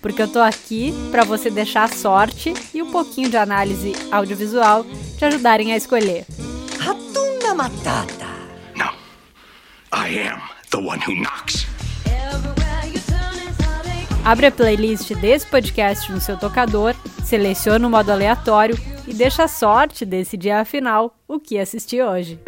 porque eu tô aqui para você deixar a sorte e um pouquinho de análise audiovisual te ajudarem a escolher. Ratunda Matata. No. I am the one who knocks. Abre a playlist desse podcast no seu tocador, seleciona o modo aleatório e deixa a sorte decidir afinal o que assistir hoje.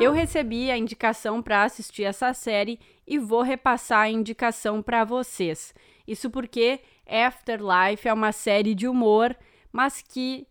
Eu recebi a indicação para assistir essa série e vou repassar a indicação para vocês. Isso porque Afterlife é uma série de humor, mas que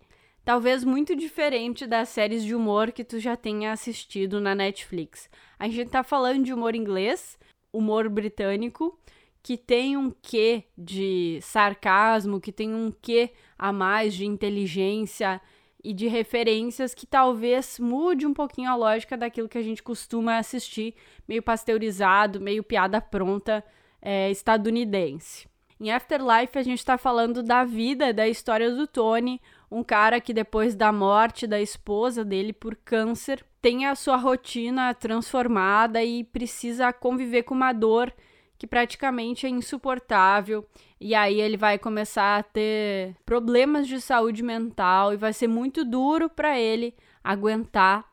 talvez muito diferente das séries de humor que tu já tenha assistido na Netflix. A gente tá falando de humor inglês, humor britânico, que tem um quê de sarcasmo, que tem um quê a mais de inteligência e de referências que talvez mude um pouquinho a lógica daquilo que a gente costuma assistir, meio pasteurizado, meio piada pronta é, estadunidense. Em Afterlife, a gente está falando da vida, da história do Tony, um cara que depois da morte da esposa dele por câncer, tem a sua rotina transformada e precisa conviver com uma dor que praticamente é insuportável. E aí ele vai começar a ter problemas de saúde mental e vai ser muito duro para ele aguentar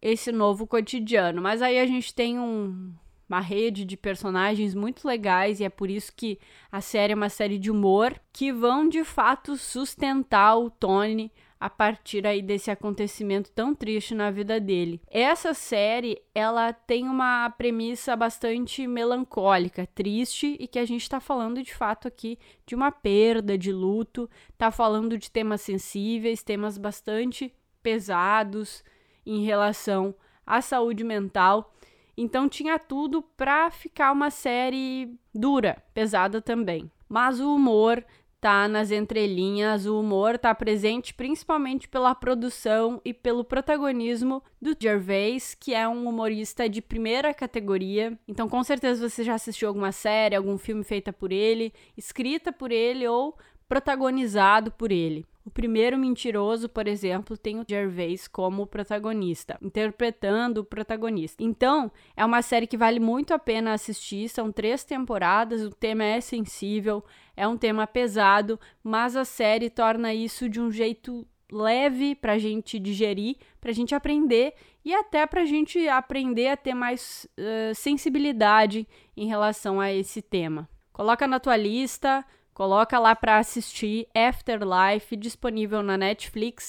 esse novo cotidiano. Mas aí a gente tem um uma rede de personagens muito legais e é por isso que a série é uma série de humor que vão de fato sustentar o Tony a partir aí desse acontecimento tão triste na vida dele. Essa série, ela tem uma premissa bastante melancólica, triste e que a gente está falando de fato aqui de uma perda, de luto, tá falando de temas sensíveis, temas bastante pesados em relação à saúde mental então tinha tudo para ficar uma série dura, pesada também. Mas o humor tá nas entrelinhas, o humor tá presente principalmente pela produção e pelo protagonismo do Gervais, que é um humorista de primeira categoria. Então, com certeza você já assistiu alguma série, algum filme feita por ele, escrita por ele ou protagonizado por ele. O primeiro mentiroso, por exemplo, tem o Gervais como protagonista, interpretando o protagonista. Então, é uma série que vale muito a pena assistir. São três temporadas, o tema é sensível, é um tema pesado, mas a série torna isso de um jeito leve para a gente digerir, para a gente aprender e até para a gente aprender a ter mais uh, sensibilidade em relação a esse tema. Coloca na tua lista, Coloca lá para assistir Afterlife, disponível na Netflix.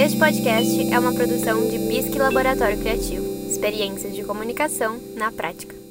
Este podcast é uma produção de Bisque Laboratório Criativo. Experiências de comunicação na prática.